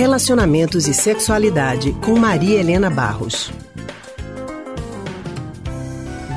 Relacionamentos e Sexualidade com Maria Helena Barros.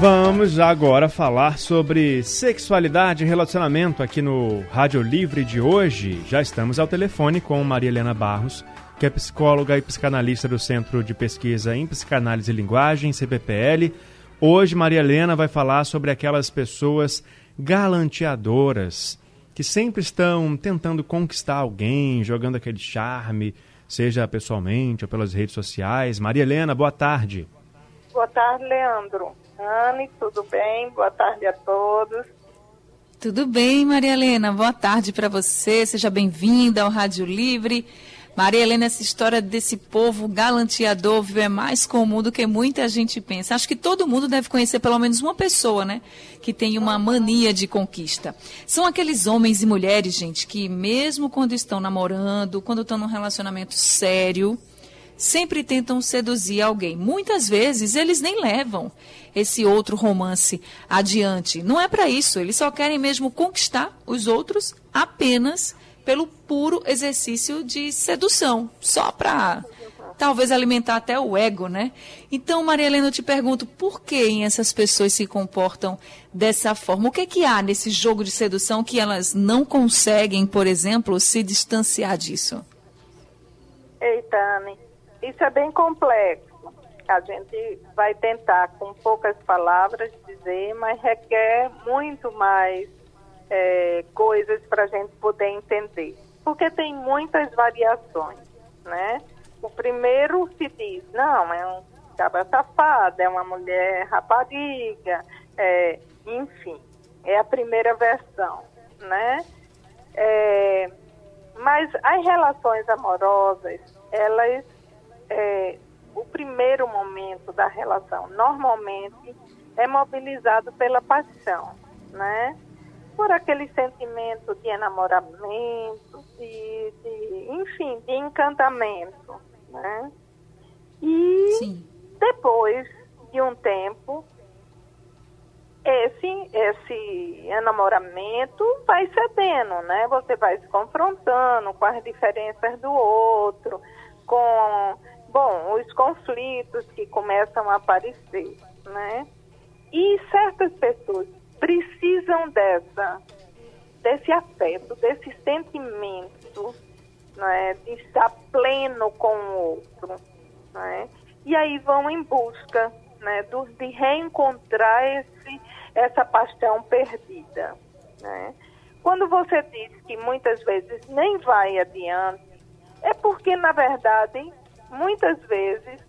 Vamos agora falar sobre sexualidade e relacionamento aqui no Rádio Livre de hoje. Já estamos ao telefone com Maria Helena Barros, que é psicóloga e psicanalista do Centro de Pesquisa em Psicanálise e Linguagem, CPPL. Hoje, Maria Helena vai falar sobre aquelas pessoas galanteadoras que sempre estão tentando conquistar alguém, jogando aquele charme, seja pessoalmente ou pelas redes sociais. Maria Helena, boa tarde. Boa tarde, Leandro. Anne, tudo bem? Boa tarde a todos. Tudo bem, Maria Helena. Boa tarde para você. Seja bem-vinda ao Rádio Livre. Maria Helena, essa história desse povo galanteador viu, é mais comum do que muita gente pensa. Acho que todo mundo deve conhecer pelo menos uma pessoa, né? Que tem uma mania de conquista. São aqueles homens e mulheres, gente, que mesmo quando estão namorando, quando estão num relacionamento sério, sempre tentam seduzir alguém. Muitas vezes eles nem levam esse outro romance adiante. Não é para isso, eles só querem mesmo conquistar os outros apenas pelo puro exercício de sedução, só para talvez alimentar até o ego, né? Então, Maria Helena, eu te pergunto, por que essas pessoas se comportam dessa forma? O que é que há nesse jogo de sedução que elas não conseguem, por exemplo, se distanciar disso? Eita, Anne, isso é bem complexo. A gente vai tentar, com poucas palavras, dizer, mas requer muito mais é, coisas para a gente poder entender. Porque tem muitas variações, né? O primeiro se diz, não, é um cabra safado, é uma mulher rapariga, é, enfim, é a primeira versão, né? É, mas as relações amorosas, elas, é, o primeiro momento da relação, normalmente, é mobilizado pela paixão, né? Por aquele sentimento de enamoramento, de, de enfim, de encantamento, né? E Sim. depois de um tempo, esse, esse enamoramento vai cedendo, né? Você vai se confrontando com as diferenças do outro, com, bom, os conflitos que começam a aparecer, né? E certas pessoas precisam dessa, desse afeto, desse sentimento, né, de estar pleno com o outro. Né, e aí vão em busca né, do, de reencontrar esse, essa paixão perdida. Né. Quando você diz que muitas vezes nem vai adiante, é porque, na verdade, muitas vezes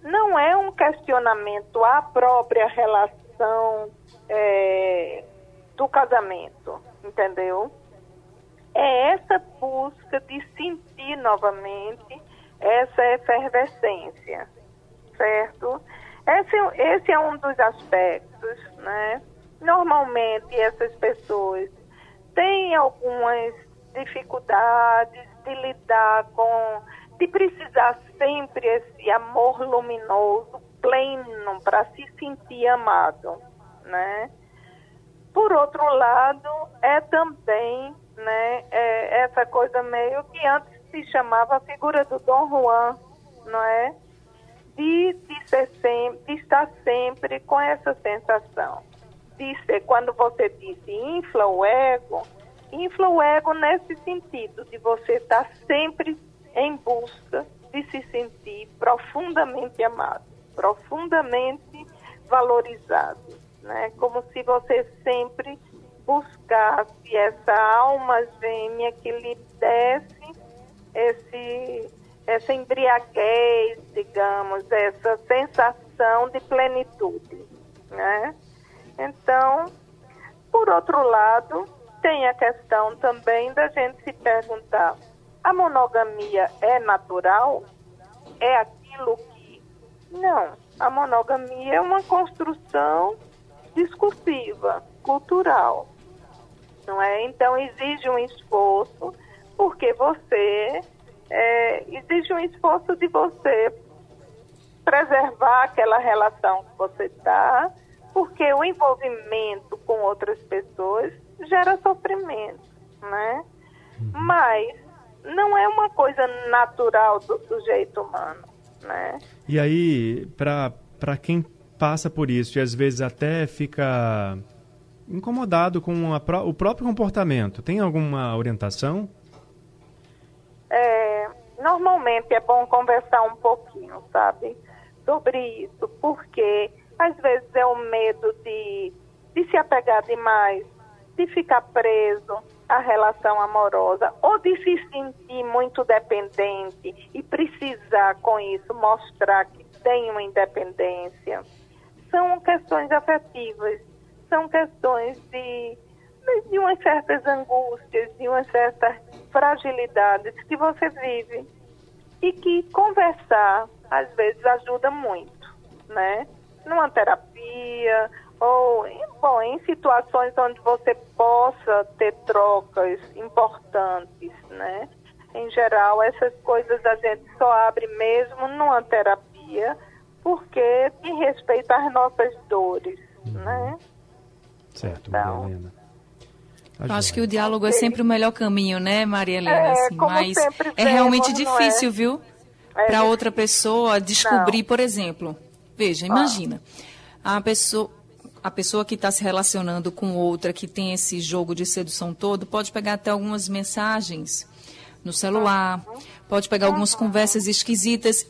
não é um questionamento à própria relação é, do casamento, entendeu? É essa busca de sentir novamente essa efervescência, certo? Esse, esse é um dos aspectos, né? Normalmente essas pessoas têm algumas dificuldades de lidar com, de precisar sempre esse amor luminoso, pleno, para se sentir amado né? Por outro lado, é também né, é essa coisa meio que antes se chamava a figura do Dom Juan, não é? De, de, ser de estar sempre com essa sensação. De ser, quando você disse infla o ego, infla o ego nesse sentido, de você estar sempre em busca de se sentir profundamente amado, profundamente valorizado né? Como se você sempre buscasse essa alma gêmea que lhe desse esse, essa embriaguez, digamos, essa sensação de plenitude, né? Então, por outro lado, tem a questão também da gente se perguntar: a monogamia é natural? É aquilo que. Não, a monogamia é uma construção discursiva, cultural. Não é? Então exige um esforço, porque você é, exige um esforço de você preservar aquela relação que você está, porque o envolvimento com outras pessoas gera sofrimento, né? Uhum. Mas não é uma coisa natural do sujeito humano, né? E aí, para quem passa por isso e às vezes até fica incomodado com a, o próprio comportamento, tem alguma orientação? É, normalmente é bom conversar um pouquinho, sabe, sobre isso, porque às vezes é o medo de, de se apegar demais, de ficar preso à relação amorosa ou de se sentir muito dependente e precisar com isso mostrar que tem uma independência. São questões afetivas, são questões de, de umas certas angústias, de umas certas fragilidades que você vive e que conversar às vezes ajuda muito, né? Numa terapia ou bom, em situações onde você possa ter trocas importantes, né? Em geral, essas coisas a gente só abre mesmo numa terapia porque tem respeito às nossas dores, uhum. né? Certo, então, Maria Helena. Eu acho que o diálogo é sempre o melhor caminho, né, Maria Helena? É, assim, mas é realmente é? difícil, é? viu? É para outra pessoa descobrir, Não. por exemplo. Veja, ah. imagina. Ah. A pessoa, a pessoa que está se relacionando com outra que tem esse jogo de sedução todo pode pegar até algumas mensagens no celular, pode pegar algumas conversas esquisitas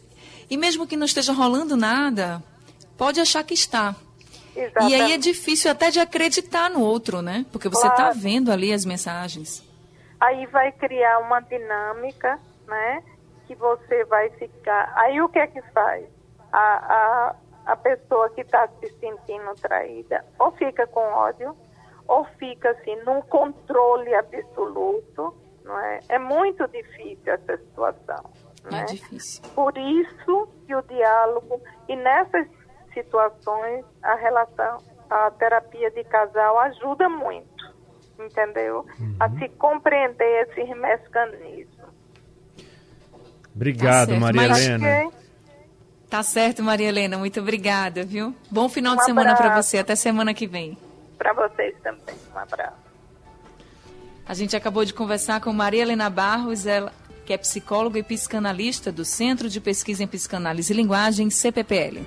e mesmo que não esteja rolando nada, pode achar que está. Exatamente. E aí é difícil até de acreditar no outro, né? Porque você está claro. vendo ali as mensagens. Aí vai criar uma dinâmica, né? Que você vai ficar. Aí o que é que faz? A, a, a pessoa que está se sentindo traída ou fica com ódio, ou fica assim num controle absoluto, não é? É muito difícil essa situação. É né? difícil. Por isso que o diálogo e nessas situações a relação, a terapia de casal ajuda muito, entendeu? Uhum. A se compreender esses mecanismos. Obrigado, tá Maria Helena. Tá certo, Maria Helena. Muito obrigada, viu? Bom final um de semana para você. Até semana que vem. Para vocês também. Um abraço. A gente acabou de conversar com Maria Helena Barros, ela que é psicóloga e psicanalista do Centro de Pesquisa em Psicanálise e Linguagem, CPPL.